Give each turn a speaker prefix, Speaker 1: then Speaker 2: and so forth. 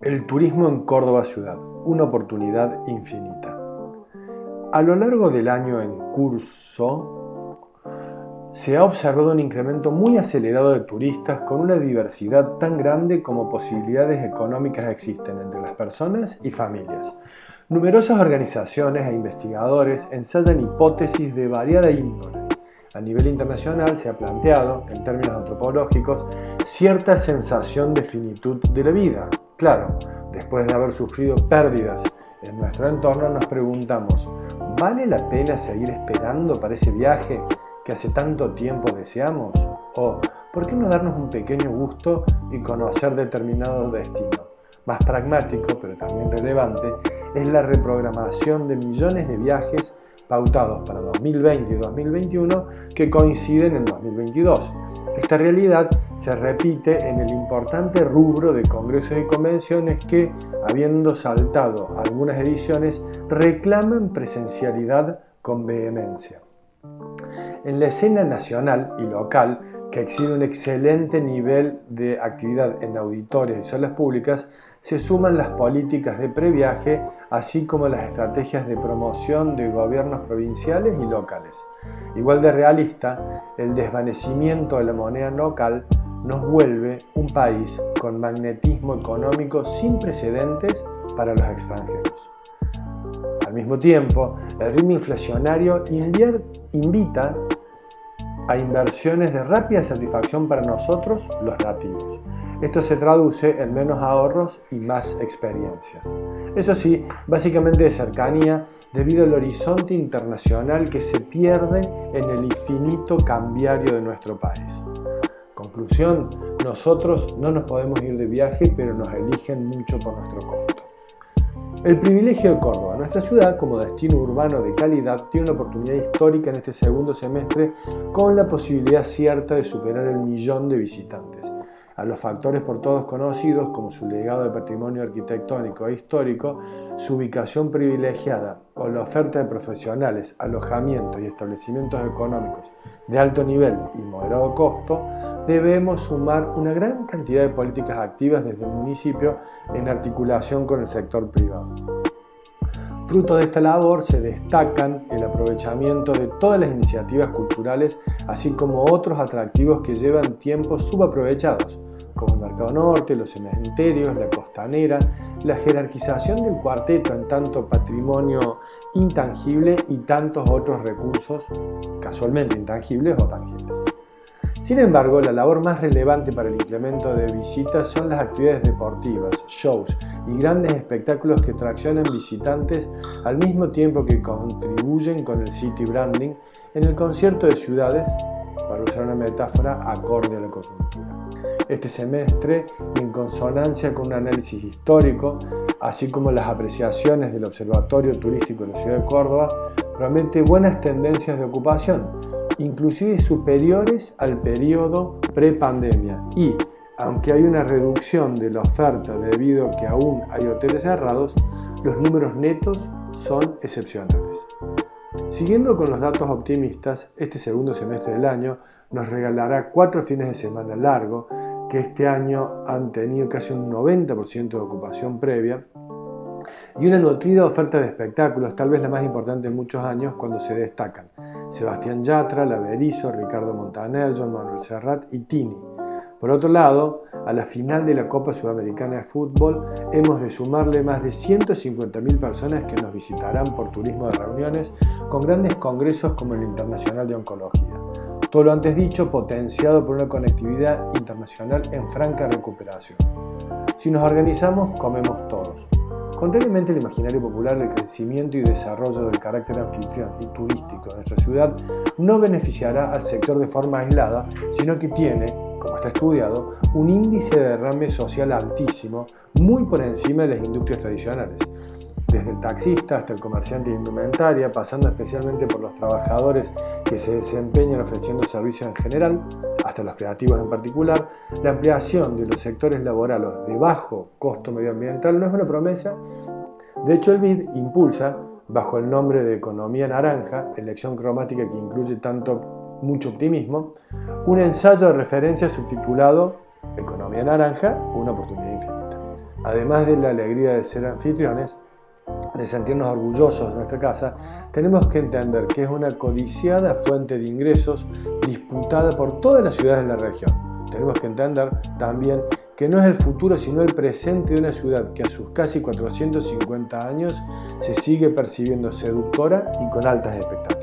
Speaker 1: El turismo en Córdoba ciudad, una oportunidad infinita. A lo largo del año en curso, se ha observado un incremento muy acelerado de turistas con una diversidad tan grande como posibilidades económicas existen entre las personas y familias. Numerosas organizaciones e investigadores ensayan hipótesis de variada índole a nivel internacional se ha planteado, en términos antropológicos, cierta sensación de finitud de la vida. Claro, después de haber sufrido pérdidas en nuestro entorno nos preguntamos, ¿vale la pena seguir esperando para ese viaje que hace tanto tiempo deseamos? ¿O por qué no darnos un pequeño gusto y conocer determinado destino? Más pragmático, pero también relevante, es la reprogramación de millones de viajes pautados para 2020 y 2021 que coinciden en 2022. Esta realidad se repite en el importante rubro de congresos y convenciones que, habiendo saltado algunas ediciones, reclaman presencialidad con vehemencia. En la escena nacional y local, que exhibe un excelente nivel de actividad en auditorios y salas públicas, se suman las políticas de previaje, así como las estrategias de promoción de gobiernos provinciales y locales. Igual de realista, el desvanecimiento de la moneda local nos vuelve un país con magnetismo económico sin precedentes para los extranjeros. Al mismo tiempo, el ritmo inflacionario invita a inversiones de rápida satisfacción para nosotros, los nativos. Esto se traduce en menos ahorros y más experiencias. Eso sí, básicamente de cercanía debido al horizonte internacional que se pierde en el infinito cambiario de nuestro país. Conclusión, nosotros no nos podemos ir de viaje, pero nos eligen mucho por nuestro costo. El privilegio de Córdoba, nuestra ciudad como destino urbano de calidad, tiene una oportunidad histórica en este segundo semestre con la posibilidad cierta de superar el millón de visitantes a los factores por todos conocidos como su legado de patrimonio arquitectónico e histórico, su ubicación privilegiada o la oferta de profesionales, alojamientos y establecimientos económicos de alto nivel y moderado costo, debemos sumar una gran cantidad de políticas activas desde el municipio en articulación con el sector privado. Fruto de esta labor se destacan el aprovechamiento de todas las iniciativas culturales, así como otros atractivos que llevan tiempo subaprovechados, como el Mercado Norte, los cementerios, la costanera, la jerarquización del cuarteto en tanto patrimonio intangible y tantos otros recursos casualmente intangibles o tangibles. Sin embargo, la labor más relevante para el incremento de visitas son las actividades deportivas, shows y grandes espectáculos que traccionan visitantes al mismo tiempo que contribuyen con el city branding en el concierto de ciudades, para usar una metáfora acorde a la coyuntura este semestre en consonancia con un análisis histórico, así como las apreciaciones del Observatorio Turístico de la Ciudad de Córdoba, promete buenas tendencias de ocupación, inclusive superiores al periodo pre-pandemia y, aunque hay una reducción de la oferta debido a que aún hay hoteles cerrados, los números netos son excepcionales. Siguiendo con los datos optimistas, este segundo semestre del año nos regalará cuatro fines de semana largo que este año han tenido casi un 90% de ocupación previa y una nutrida oferta de espectáculos, tal vez la más importante en muchos años, cuando se destacan Sebastián Yatra, Laverizo, Ricardo Montaner, John Manuel Serrat y Tini. Por otro lado, a la final de la Copa Sudamericana de Fútbol hemos de sumarle más de 150.000 personas que nos visitarán por turismo de reuniones con grandes congresos como el Internacional de Oncología. Todo lo antes dicho potenciado por una conectividad internacional en franca recuperación. Si nos organizamos, comemos todos. Contrariamente al imaginario popular, el crecimiento y desarrollo del carácter anfitrión y turístico de nuestra ciudad no beneficiará al sector de forma aislada, sino que tiene, como está estudiado, un índice de derrame social altísimo, muy por encima de las industrias tradicionales desde el taxista hasta el comerciante de indumentaria, pasando especialmente por los trabajadores que se desempeñan ofreciendo servicios en general, hasta los creativos en particular, la ampliación de los sectores laborales de bajo costo medioambiental no es una promesa. De hecho, el BID impulsa, bajo el nombre de Economía Naranja, elección cromática que incluye tanto mucho optimismo, un ensayo de referencia subtitulado Economía Naranja, una oportunidad infinita. además de la alegría de ser anfitriones, de sentirnos orgullosos de nuestra casa, tenemos que entender que es una codiciada fuente de ingresos disputada por todas las ciudades de la región. Tenemos que entender también que no es el futuro sino el presente de una ciudad que a sus casi 450 años se sigue percibiendo seductora y con altas expectativas.